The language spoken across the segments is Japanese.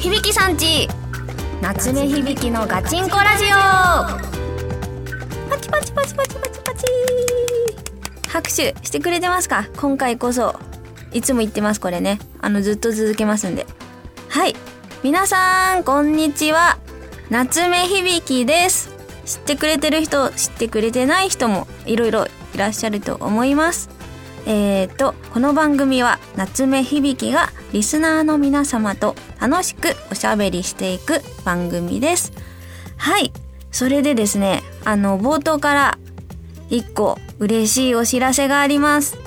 響さんち夏目響のガチンコラジオ。パチパチパチパチパチパチ。拍手してくれてますか？今回こそ。いつも言ってますこれね。あのずっと続けますんで。はい。皆さんこんにちは。夏目響です。知ってくれてる人知ってくれてない人もいろいろいらっしゃると思います。えーとこの番組は夏目響がリスナーの皆様と楽しくおしゃべりしていく番組です。はい。それでですねあの冒頭から一個嬉しいお知らせがあります。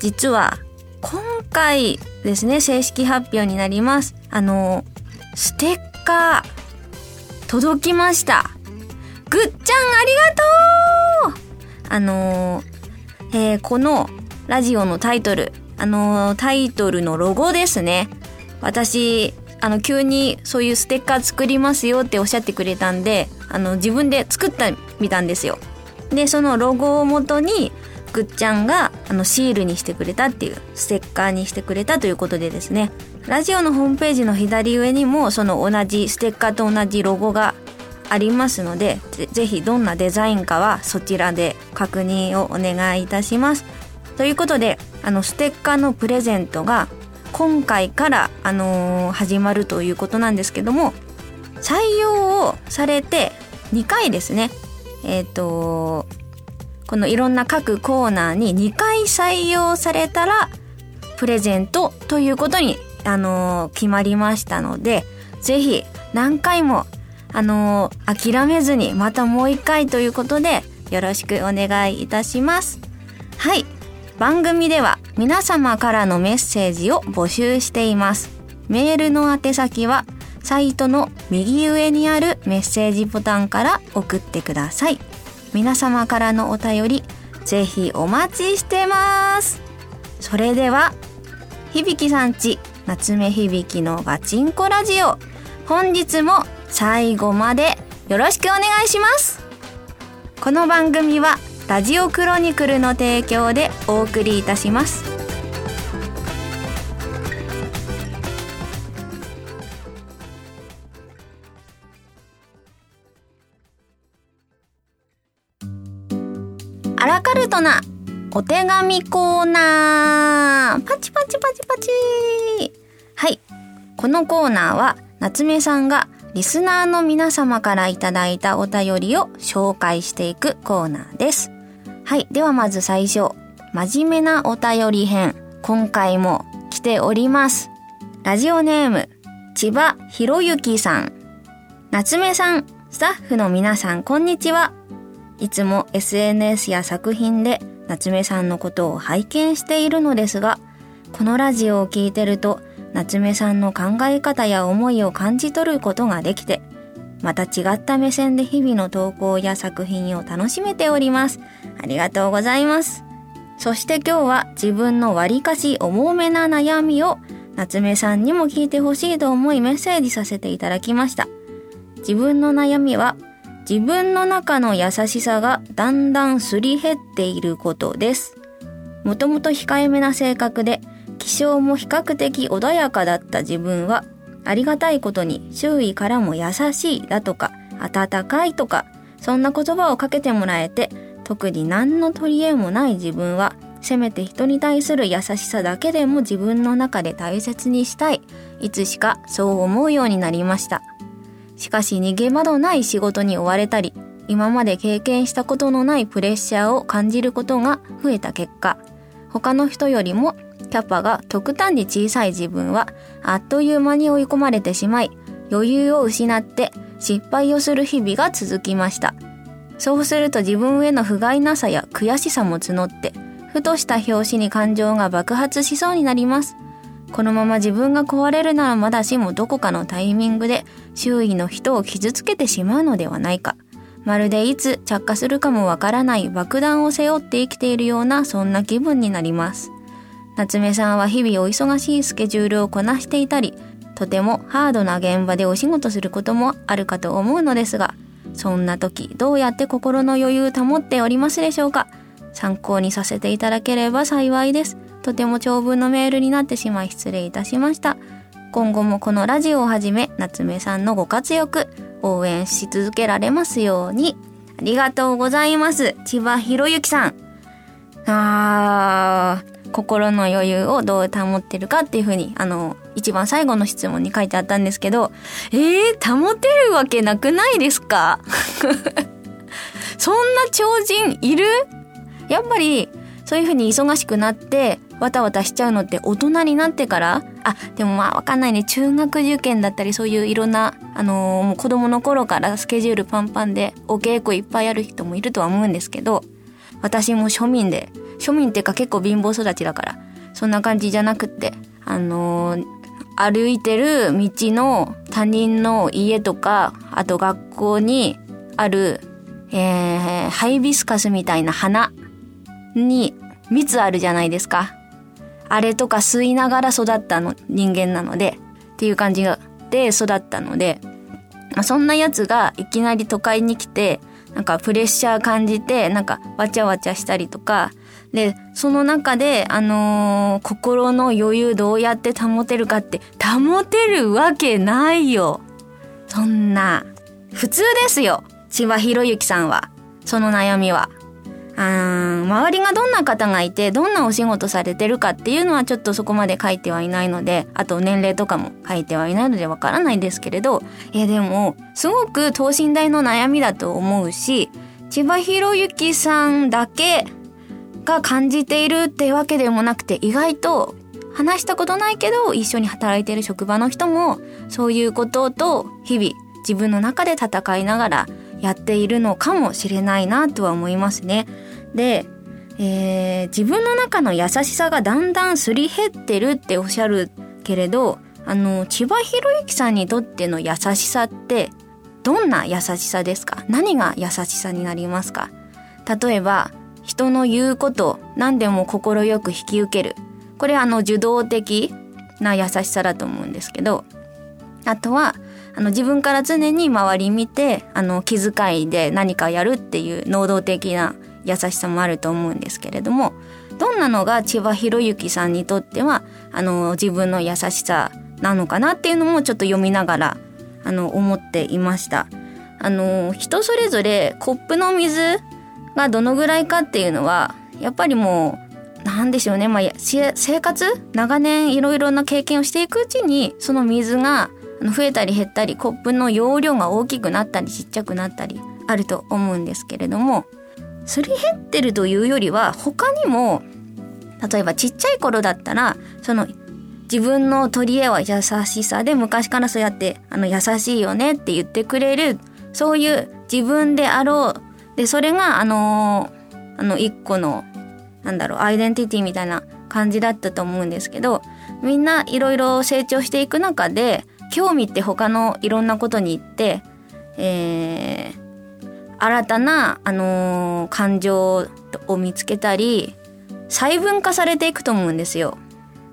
実は今回ですね。正式発表になります。あのステッカー届きました。ぐっちゃんありがとう。あのえー、このラジオのタイトル、あのタイトルのロゴですね。私、あの、急にそういうステッカー作りますよっておっしゃってくれたんで、あの、自分で作ったみたんですよ。で、そのロゴをもとに、ぐっちゃんが、あの、シールにしてくれたっていう、ステッカーにしてくれたということでですね、ラジオのホームページの左上にも、その同じ、ステッカーと同じロゴがありますので、ぜひどんなデザインかはそちらで確認をお願いいたします。ということであのステッカーのプレゼントが今回から、あのー、始まるということなんですけども採用をされて2回ですねえっ、ー、とこのいろんな各コーナーに2回採用されたらプレゼントということに、あのー、決まりましたのでぜひ何回も、あのー、諦めずにまたもう1回ということでよろしくお願いいたします。はい番組では皆様からのメッセージを募集しています。メールの宛先はサイトの右上にあるメッセージボタンから送ってください。皆様からのお便りぜひお待ちしてます。それでは、響さんち夏目響のガチンコラジオ本日も最後までよろしくお願いします。この番組はラジオクロニクルの提供でお送りいたしますラカルトなお手紙コーナーパチパチパチパチはいこのコーナーは夏目さんがリスナーの皆様からいただいたお便りを紹介していくコーナーです。はい。ではまず最初。真面目なお便り編。今回も来ております。ラジオネーム、千葉博之さん。夏目さん、スタッフの皆さん、こんにちは。いつも SNS や作品で夏目さんのことを拝見しているのですが、このラジオを聞いてると、夏目さんの考え方や思いを感じ取ることができて、また違った目線で日々の投稿や作品を楽しめております。ありがとうございます。そして今日は自分の割かし重めな悩みを夏目さんにも聞いてほしいと思いメッセージさせていただきました。自分の悩みは自分の中の優しさがだんだんすり減っていることです。もともと控えめな性格で気性も比較的穏やかだった自分はありがたいことに周囲からも優しいだとか温かいとかそんな言葉をかけてもらえて特に何の取り柄もない自分はせめて人に対する優しさだけでも自分の中で大切にしたいいつしかそう思うようになりましたしかし逃げ場のない仕事に追われたり今まで経験したことのないプレッシャーを感じることが増えた結果他の人よりもキャパが極端に小さい自分はあっという間に追い込まれてしまい余裕を失って失敗をする日々が続きました。そうすると自分への不甲斐なさや悔しさも募ってふとした拍子に感情が爆発しそうになります。このまま自分が壊れるならまだしもどこかのタイミングで周囲の人を傷つけてしまうのではないか。まるでいつ着火するかもわからない爆弾を背負って生きているようなそんな気分になります。夏目さんは日々お忙しいスケジュールをこなしていたり、とてもハードな現場でお仕事することもあるかと思うのですが、そんな時どうやって心の余裕保っておりますでしょうか。参考にさせていただければ幸いです。とても長文のメールになってしまい失礼いたしました。今後もこのラジオをはじめ夏目さんのご活躍応援し続けられますように。ありがとうございます。千葉博之さん。あー、心の余裕をどう保ってるかっていうふうに、あの、一番最後の質問に書いてあったんですけど、えー、保てるわけなくないですか？そんな超人いる？やっぱり、そういうふうに忙しくなって、わたわたしちゃうのって大人になってからあ、でもまあわかんないね。中学受験だったりそういういろんな、あのー、もう子供の頃からスケジュールパンパンでお稽古いっぱいある人もいるとは思うんですけど、私も庶民で庶民っていうか結構貧乏育ちだから、そんな感じじゃなくて、あのー、歩いてる道の他人の家とか、あと学校にある、えー、ハイビスカスみたいな花に蜜あるじゃないですか。あれとか吸いながら育ったの人間なので、っていう感じで育ったので、まあ、そんなやつがいきなり都会に来て、なんかプレッシャー感じて、なんかわちゃわちゃしたりとか、で、その中で、あのー、心の余裕どうやって保てるかって、保てるわけないよ。そんな、普通ですよ。千葉博之さんは。その悩みは。うん、周りがどんな方がいて、どんなお仕事されてるかっていうのはちょっとそこまで書いてはいないので、あと年齢とかも書いてはいないのでわからないですけれど、いやでも、すごく等身大の悩みだと思うし、千葉博之さんだけが感じているってわけでもなくて意外と話したことないけど一緒に働いてる職場の人もそういうことと日々自分の中で戦いながらやっているのかもしれないなとは思いますね。で、えー、自分の中の優しさがだんだんすり減ってるっておっしゃるけれどあの千葉博之さんにとっての優しさってどんな優しさですか？何が優しさになりますか？例えば人の言うこと何でも快く引き受ける。これあの受動的な優しさだと思うんですけどあとはあの自分から常に周り見てあの気遣いで何かやるっていう能動的な優しさもあると思うんですけれどもどんなのが千葉博之さんにとってはあの自分の優しさなのかなっていうのもちょっと読みながらあの思っていました。あの人それぞれコップの水がどのぐらいかっていうのはやっぱりもうなんでしょうね、まあ、生活？長年いろいろな経験をしていくうちにその水が増えたり減ったりコップの容量が大きくなったりちっちゃくなったりあると思うんですけれどもすり減ってるというよりは他にも例えばちっちゃい頃だったらその自分の取り柄は優しさで昔からそうやってあの優しいよねって言ってくれるそういう自分であろうでそれがあのあの一個のなんだろうアイデンティティみたいな感じだったと思うんですけどみんないろいろ成長していく中で興味って他のいろんなことに行って、えー、新たな、あのー、感情を見つけたり細分化されていくと思うんですよ。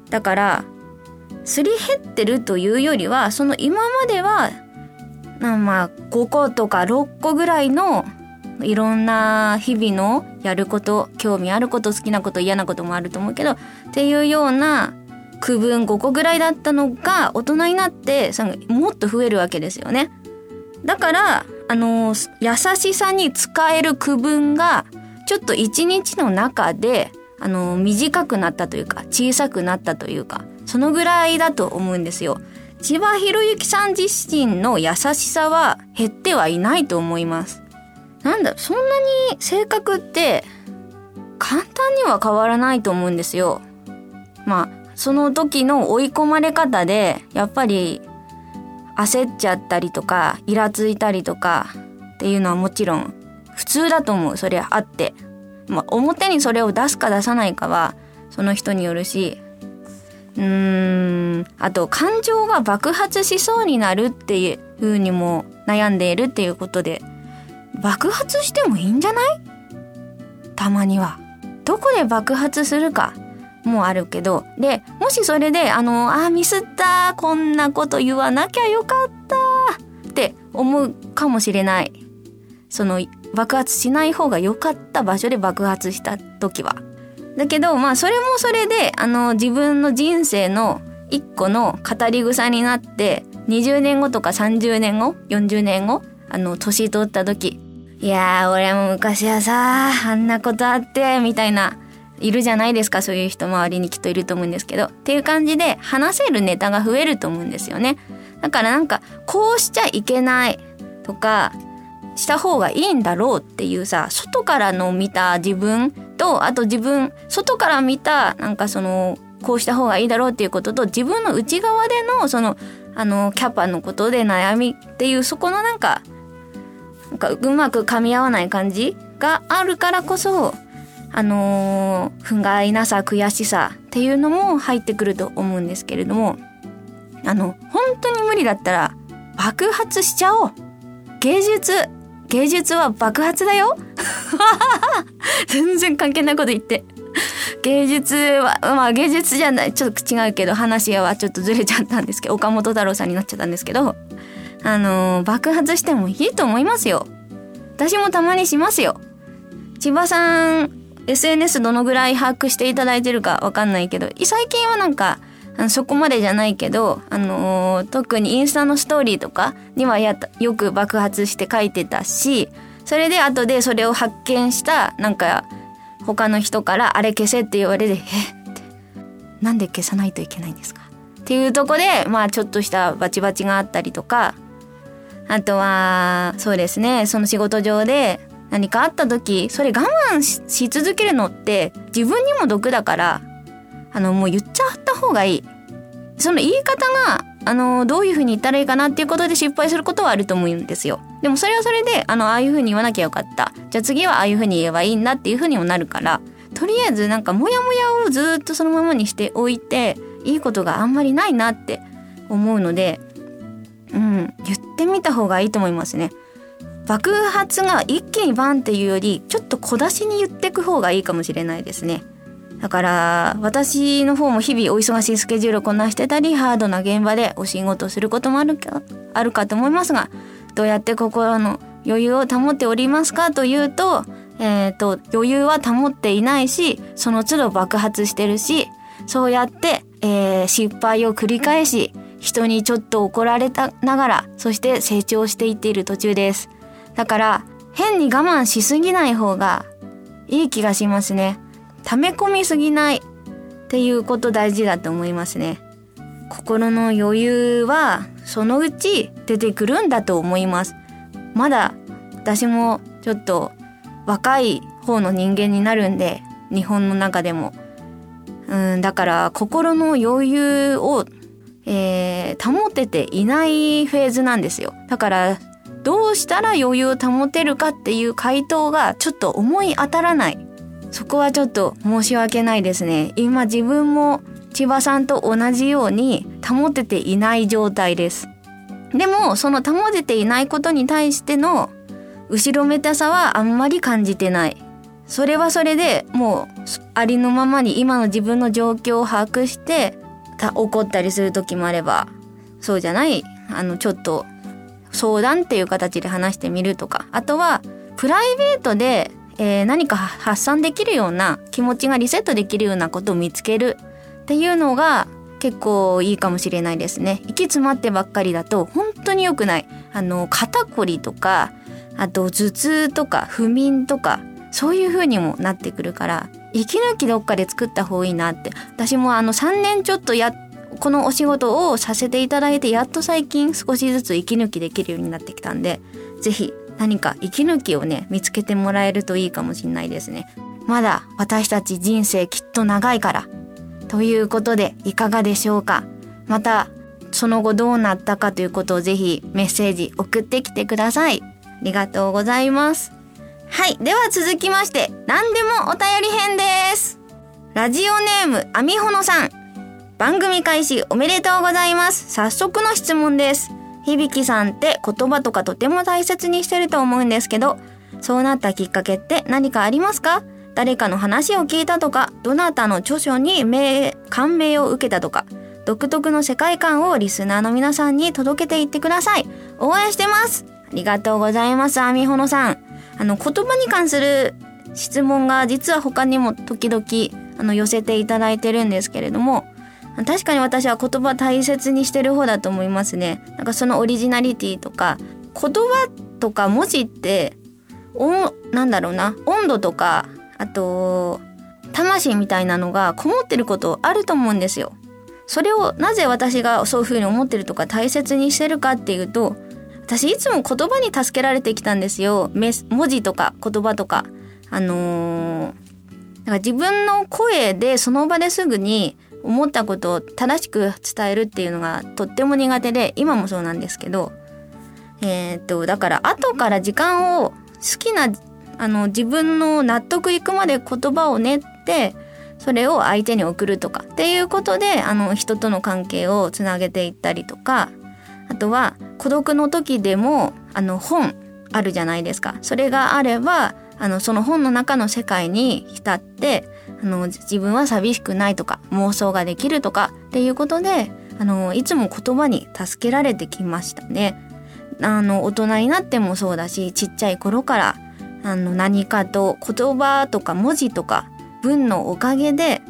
だからすり減ってるというよりはその今まではまあ5個とか6個ぐらいのいろんな日々のやること興味あること好きなこと嫌なこともあると思うけどっていうような区分5個ぐらいだったのが大人になってもっと増えるわけですよね。だからあの優しさに使える区分がちょっと一日の中であの短くなったというか小さくなったというかそのぐらいだと思うんですよ。千葉博之さん自身の優しさは減ってはいないと思います。なんだそんなに性格って簡単には変わらないと思うんですよ。まあその時の追い込まれ方でやっぱり焦っちゃったりとかイラついたりとかっていうのはもちろん普通だと思うそれあって。まあ表にそれを出すか出さないかはその人によるしうーんあと感情が爆発しそうになるっていう風にも悩んでいるっていうことで爆発してもいいんじゃない？たまには。どこで爆発するか。もあるけど、で、もしそれで、あの、あ、ミスった、こんなこと言わなきゃよかったって思うかもしれない。その、爆発しない方が良かった場所で爆発した時は。だけど、まあ、それもそれで、あの、自分の人生の一個の語り草になって、20年後とか30年後、40年後、あの、年取った時、いやー、俺も昔はさ、あんなことあって、みたいな、いるじゃないですか、そういう人周りにきっといると思うんですけど。っていう感じで、話せるネタが増えると思うんですよね。だからなんか、こうしちゃいけないとか、した方がいいんだろうっていうさ、外からの見た自分と、あと自分、外から見た、なんかその、こうした方がいいだろうっていうことと、自分の内側での、その、あの、キャパのことで悩みっていう、そこのなんか、なんかうまく噛み合わない感じがあるからこそ、あのー、不甲斐なさ、悔しさっていうのも入ってくると思うんですけれども、あの、本当に無理だったら爆発しちゃおう芸術芸術は爆発だよ 全然関係ないこと言って。芸術は、まあ芸術じゃない、ちょっと違うけど話はちょっとずれちゃったんですけど、岡本太郎さんになっちゃったんですけど、あのー、爆発してもいいと思いますよ。私もたまにしますよ。千葉さん、SNS どのぐらい把握していただいてるかわかんないけど、最近はなんか、そこまでじゃないけど、あのー、特にインスタのストーリーとかにはやよく爆発して書いてたし、それで後でそれを発見した、なんか、他の人からあれ消せって言われて、え？って、なんで消さないといけないんですか？っていうとこで、まあちょっとしたバチバチがあったりとか、あとは、そうですね、その仕事上で何かあった時、それ我慢し続けるのって自分にも毒だから、あの、もう言っちゃった方がいい。その言い方が、あの、どういう風に言ったらいいかなっていうことで失敗することはあると思うんですよ。でもそれはそれで、あの、ああいう風に言わなきゃよかった。じゃあ次はああいう風に言えばいいんだっていう風にもなるから、とりあえずなんかモヤモヤをずっとそのままにしておいて、いいことがあんまりないなって思うので、うん、言ってみた方がいいと思いますね。爆発が一気にバンっていうより、ちょっと小出しに言ってく方がいいかもしれないですね。だから私の方も日々お忙しいスケジュールをこなしてたりハードな現場でお仕事することもあるかあるかと思いますがどうやって心の余裕を保っておりますかというと,、えーと、余裕は保っていないしその都度爆発してるしそうやって、えー、失敗を繰り返し人にちょっと怒られたながらそして成長していっている途中ですだから変に我慢しすぎない方がいい気がしますね溜め込みすぎないっていうこと大事だと思いますね。心の余裕はそのうち出てくるんだと思います。まだ私もちょっと若い方の人間になるんで、日本の中でも。うん、だから心の余裕を、えー、保てていないフェーズなんですよ。だからどうしたら余裕を保てるかっていう回答がちょっと思い当たらないそこはちょっと申し訳ないですね。今自分も千葉さんと同じように保てていない状態です。でも、その保てていないことに対しての後ろめたさはあんまり感じてない。それはそれでもうありのままに今の自分の状況を把握して怒ったりする時もあればそうじゃない？あのちょっと相談っていう形で話してみるとかあとはプライベートでえー、何か発散できるような気持ちがリセットできるようなことを見つけるっていうのが結構いいかもしれないですね。息詰まってばっかりだと本当に良くない。あの、肩こりとか、あと頭痛とか不眠とか、そういう風にもなってくるから、息抜きどっかで作った方がいいなって。私もあの3年ちょっとやっ、このお仕事をさせていただいて、やっと最近少しずつ息抜きできるようになってきたんで、ぜひ何か息抜きをね、見つけてもらえるといいかもしれないですね。まだ私たち人生きっと長いから。ということで、いかがでしょうかまた、その後どうなったかということをぜひメッセージ送ってきてください。ありがとうございます。はい。では続きまして、何でもお便り編です。ラジオネーム、アミホノさん。番組開始おめでとうございます。早速の質問です。響さんって言葉とかとても大切にしてると思うんですけど、そうなったきっかけって何かありますか？誰かの話を聞いたとか、どなたの著書に名感銘を受けたとか、独特の世界観をリスナーの皆さんに届けていってください。応援してますありがとうございます、アミホノさん。あの、言葉に関する質問が実は他にも時々あの寄せていただいてるんですけれども、確かに私は言葉大切にしてる方だと思いますね。なんかそのオリジナリティとか、言葉とか文字って、お、なんだろうな、温度とか、あと、魂みたいなのがこもってることあると思うんですよ。それをなぜ私がそういうふうに思ってるとか大切にしてるかっていうと、私いつも言葉に助けられてきたんですよ。文字とか言葉とか。あのー、だか自分の声でその場ですぐに思ったことを正しく伝えるっていうのがとっても苦手で今もそうなんですけどえー、っとだから後から時間を好きなあの自分の納得いくまで言葉を練ってそれを相手に送るとかっていうことであの人との関係をつなげていったりとかあとは孤独の時でもあの本あるじゃないですか。それがあればあのその本の中の世界に浸ってあの自分は寂しくないとか妄想ができるとかっていうことであのいつも言葉に助けられてきましたね。あの大人になってもそうだしちっちゃい頃からあの何かと言葉とか文字とか文のおかげで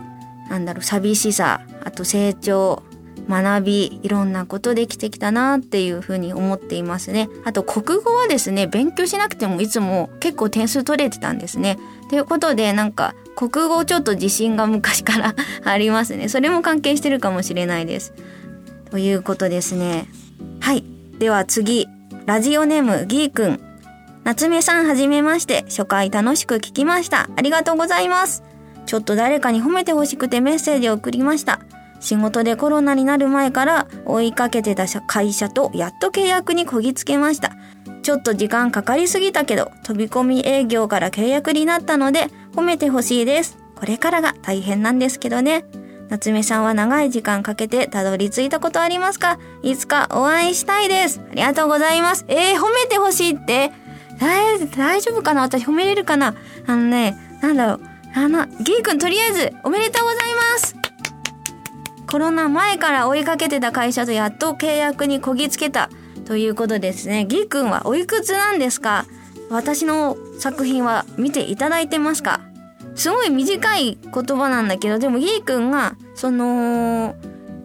なんだろう寂しさあと成長学びいろんなことできてきたなっていうふうに思っていますね。あと国語はですね勉強しなくてもいつも結構点数取れてたんですね。ということでなんか国語ちょっと自信が昔から ありますね。それも関係してるかもしれないです。ということですね。はい。では次。ラジオネームギーくん。夏目さんはじめまして。初回楽しく聞きました。ありがとうございます。ちょっと誰かに褒めてほしくてメッセージを送りました。仕事でコロナになる前から追いかけてた会社とやっと契約にこぎつけました。ちょっと時間かかりすぎたけど、飛び込み営業から契約になったので、褒めてほしいです。これからが大変なんですけどね。夏目さんは長い時間かけてたどり着いたことありますか？いつかお会いしたいです。ありがとうございます。えー、褒めてほしいって？大丈夫かな？私褒めれるかな？あのね、なんだろう。あの、ギーくんとりあえずおめでとうございますコロナ前から追いかけてた会社とやっと契約にこぎつけたということですね。ギーくんはおいくつなんですか？私の作品は見ていただいてますか？すごい短い言葉なんだけど、でもギーくんが、その、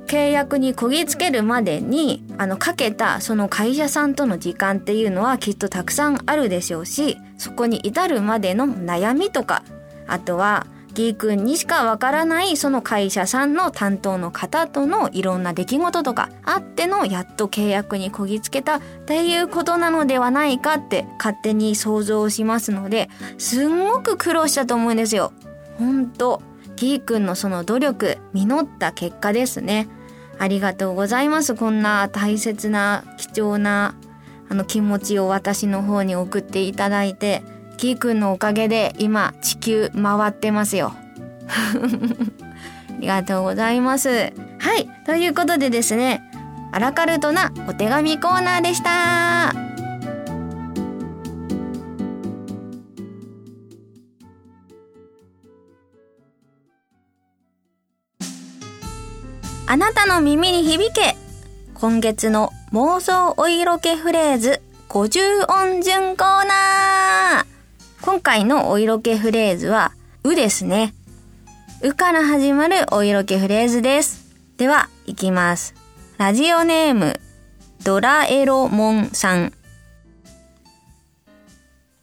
契約にこぎつけるまでに、あの、かけたその会社さんとの時間っていうのはきっとたくさんあるでしょうし、そこに至るまでの悩みとか、あとはギー君にしかわからないその会社さんの担当の方とのいろんな出来事とかあってのやっと契約にこぎつけたっていうことなのではないかって勝手に想像しますのですんごく苦労したと思うんですよ。ほんとギー君のその努力実った結果ですね。ありがとうございます。こんな大切な貴重なあの気持ちを私の方に送っていただいてキーくんのおかげで今地球回ってますよ。ありがとうございます。はい。ということでですね、アラカルトなお手紙コーナーでした。あなたの耳に響け今月の妄想お色気フレーズ50音順コーナー今回のお色気フレーズは、うですね。うから始まるお色気フレーズです。では、いきます。ラジオネーム、ドラエロモンさん。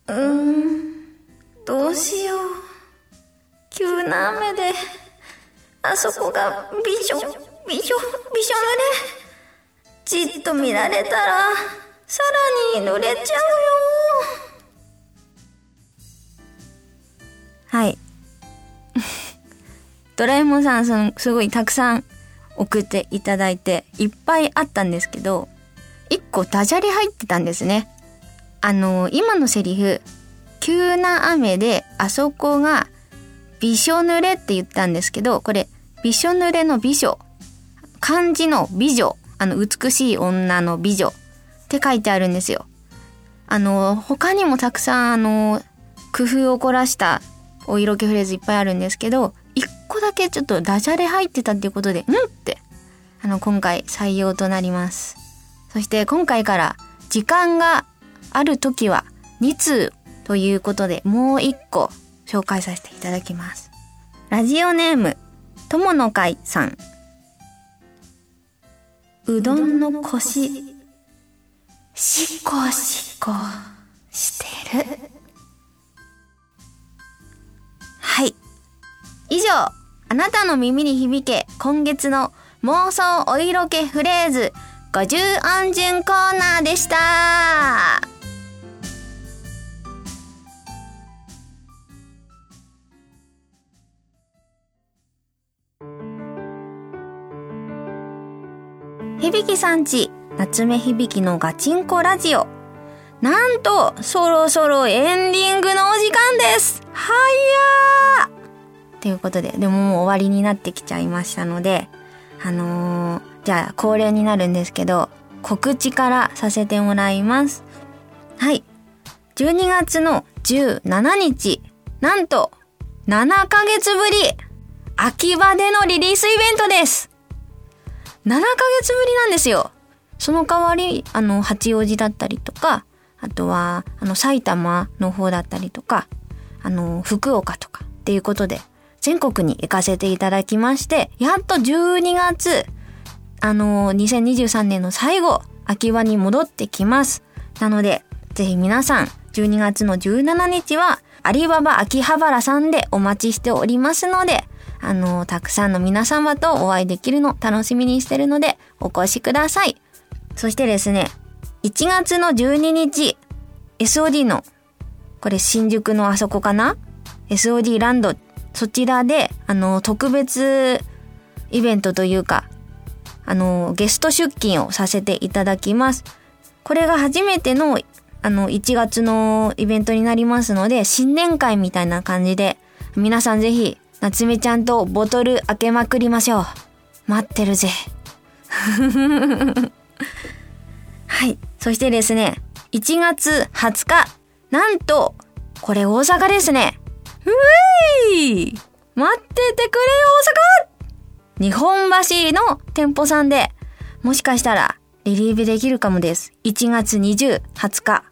うーん、どうしよう。急な雨で、あそこがびしょ、びしょ、びしょ濡れ。じっと見られたら、さらに濡れちゃうよ。はい。ドラえもんさん、その、すごいたくさん送っていただいて、いっぱいあったんですけど、一個ダジャレ入ってたんですね。あの、今のセリフ、急な雨であそこがびしょ濡れって言ったんですけど、これ、びしょ濡れの美女。漢字の美女。あの、美しい女の美女って書いてあるんですよ。あの、他にもたくさん、あの、工夫を凝らしたお色気フレーズいっぱいあるんですけど、一個だけちょっとダジャレ入ってたっていうことで、んって、あの、今回採用となります。そして今回から時間がある時は2通ということでもう一個紹介させていただきます。ラジオネーム、友の会さん。うどんの腰、しこしこしてる。上、あなたの耳に響け今月の妄想お色気フレーズ50音順コーナーでした。響さんち、夏目響のガチンコラジオ。なんと、そろそろエンディングのお時間ですはやーということで、でももう終わりになってきちゃいましたので、あのー、じゃあ恒例になるんですけど、告知からさせてもらいます。はい。12月の17日、なんと、7ヶ月ぶり秋葉でのリリースイベントです7ヶ月ぶりなんですよ。その代わり、あの、八王子だったりとか、あとは、あの、埼玉の方だったりとか、あの、福岡とかっていうことで、全国に行かせていただきまして、やっと12月、あの、2023年の最後、秋葉に戻ってきます。なので、ぜひ皆さん、12月の17日は、アリババ秋葉原さんでお待ちしておりますので、あの、たくさんの皆様とお会いできるの楽しみにしてるので、お越しください。そしてですね、1月の12日、SOD の、これ新宿のあそこかな ?SOD ランド、そちらで、あの、特別イベントというか、あの、ゲスト出勤をさせていただきます。これが初めての、あの、1月のイベントになりますので、新年会みたいな感じで、皆さんぜひ夏目ちゃんとボトル開けまくりましょう。待ってるぜ。はい。そしてですね、1月20日、なんと、これ大阪ですね。うえい待っててくれよ大阪日本橋の店舗さんで、もしかしたらリリーベできるかもです。1月20、20日。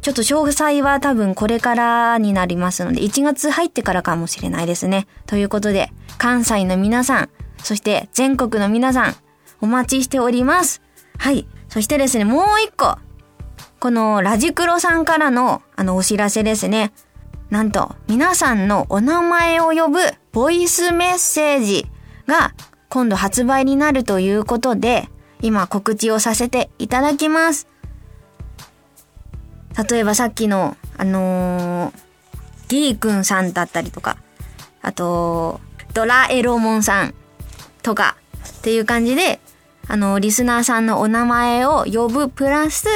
ちょっと詳細は多分これからになりますので、1月入ってからかもしれないですね。ということで、関西の皆さん、そして全国の皆さん、お待ちしております。はい。そしてですね、もう一個。このラジクロさんからのあのお知らせですね。なんと、皆さんのお名前を呼ぶボイスメッセージが今度発売になるということで、今告知をさせていただきます。例えばさっきの、あのー、ギーくんさんだったりとか、あと、ドラエロモンさんとかっていう感じで、あの、リスナーさんのお名前を呼ぶプラス、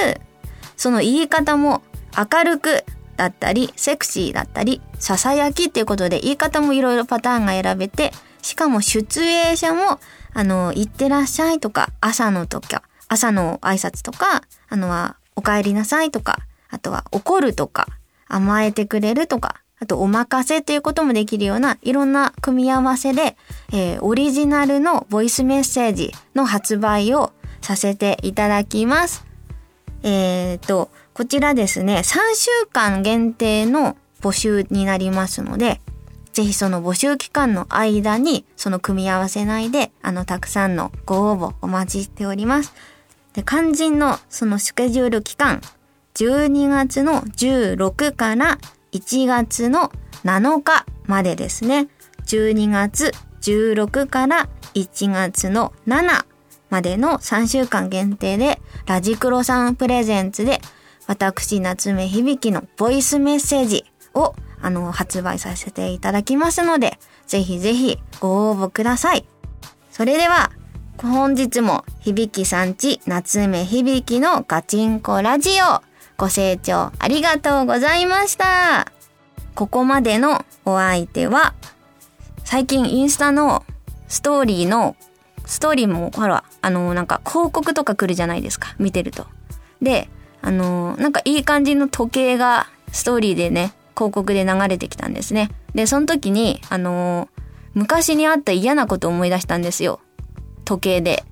その言い方も明るくだったり、セクシーだったり、ささやきっていうことで言い方もいろいろパターンが選べて、しかもシチュエーションも、あの、行ってらっしゃいとか、朝の時、朝の挨拶とか、あのは、お帰りなさいとか、あとは怒るとか、甘えてくれるとか、あとお任せということもできるようないろんな組み合わせで、えー、オリジナルのボイスメッセージの発売をさせていただきます。えっ、ー、と、こちらですね、3週間限定の募集になりますので、ぜひその募集期間の間にその組み合わせ内であのたくさんのご応募お待ちしております。で、肝心のそのスケジュール期間12月の16から1月の7日までですね。12月16から1月の7までの3週間限定で、ラジクロさんプレゼンツで、私、夏目響のボイスメッセージを、あの、発売させていただきますので、ぜひぜひご応募ください。それでは、本日も響さんち夏目響のガチンコラジオご清聴ありがとうございました。ここまでのお相手は、最近インスタのストーリーの、ストーリーもほら、あの、なんか広告とか来るじゃないですか、見てると。で、あの、なんかいい感じの時計がストーリーでね、広告で流れてきたんですね。で、その時に、あの、昔にあった嫌なことを思い出したんですよ。時計で。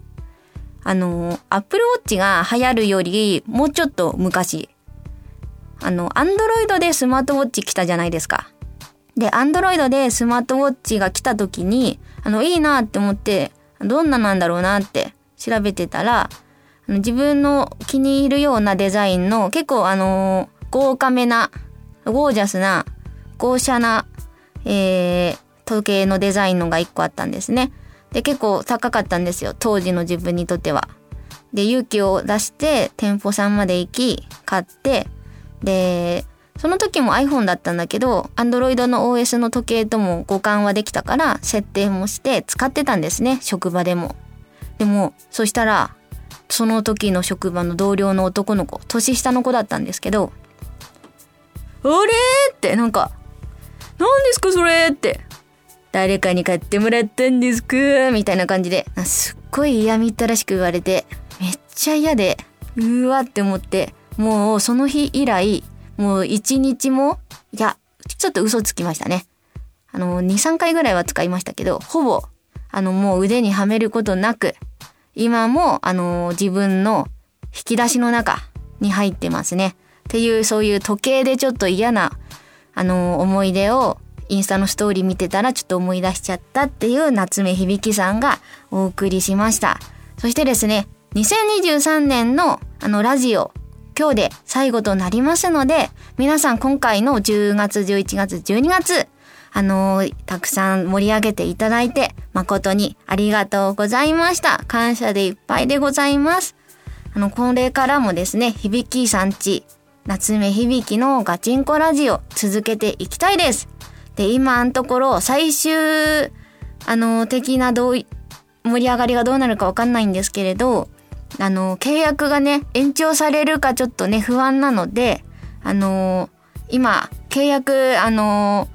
あのー、アップルウォッチが流行るより、もうちょっと昔。あの、アンドロイドでスマートウォッチ来たじゃないですか。で、アンドロイドでスマートウォッチが来た時に、あの、いいなって思って、どんななんだろうなって調べてたら、自分の気に入るようなデザインの結構あの、豪華めな、ゴージャスな、豪奢な、えー、時計のデザインのが一個あったんですね。で、結構高かったんですよ。当時の自分にとっては。で、勇気を出して店舗さんまで行き、買って、で、その時も iPhone だったんだけど、Android の OS の時計とも互換はできたから、設定もして使ってたんですね、職場でも。でも、そしたら、その時の職場の同僚の男の子、年下の子だったんですけど、あれ？ってなんか、何ですかそれ？って。誰かに買ってもらったんですか？みたいな感じで、すっごい嫌みったらしく言われて、めっちゃ嫌で、うわって思って、もうその日以来、もう一日も、いや、ちょっと嘘つきましたね。あの、2、3回ぐらいは使いましたけど、ほぼ、あの、もう腕にはめることなく、今も、あの、自分の引き出しの中に入ってますね。っていう、そういう時計でちょっと嫌な、あの、思い出を、インスタのストーリー見てたらちょっと思い出しちゃったっていう夏目響さんがお送りしました。そしてですね、2023年のあのラジオ今日で最後となりますので、皆さん今回の10月、11月、12月、あのー、たくさん盛り上げていただいて、誠にありがとうございました。感謝でいっぱいでございます。あの、これからもですね、響きさんち、夏目響きのガチンコラジオ続けていきたいです。で、今のところ最終、あの、的などう、盛り上がりがどうなるかわかんないんですけれど、あの、契約がね、延長されるかちょっとね、不安なので、あの今、契約、あの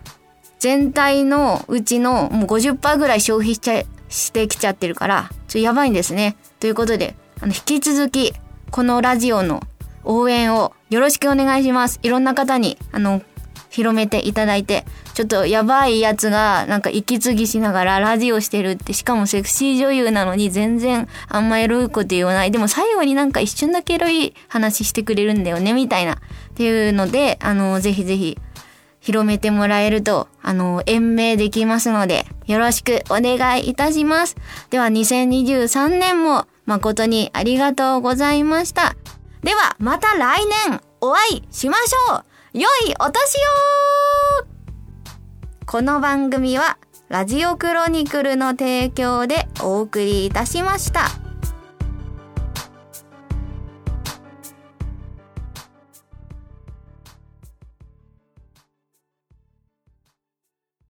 全体のうちのもう50%ぐらい消費しちゃ、してきちゃってるから、ちょっとやばいんですね。ということで、あの、引き続き、このラジオの応援をよろしくお願いします。いろんな方に、あの、広めていただいて、ちょっとやばいやつがなんか息継ぎしながらラジオしてるって、しかもセクシー女優なのに全然あんまエロいこと言わない。でも最後になんか一瞬だけエロい話してくれるんだよね、みたいな。っていうので、あの、ぜひぜひ広めてもらえると、あの、延命できますので、よろしくお願いいたします。では、2023年も誠にありがとうございました。では、また来年お会いしましょう良いお年をこの番組はラジオクロニクルの提供でお送りいたしました。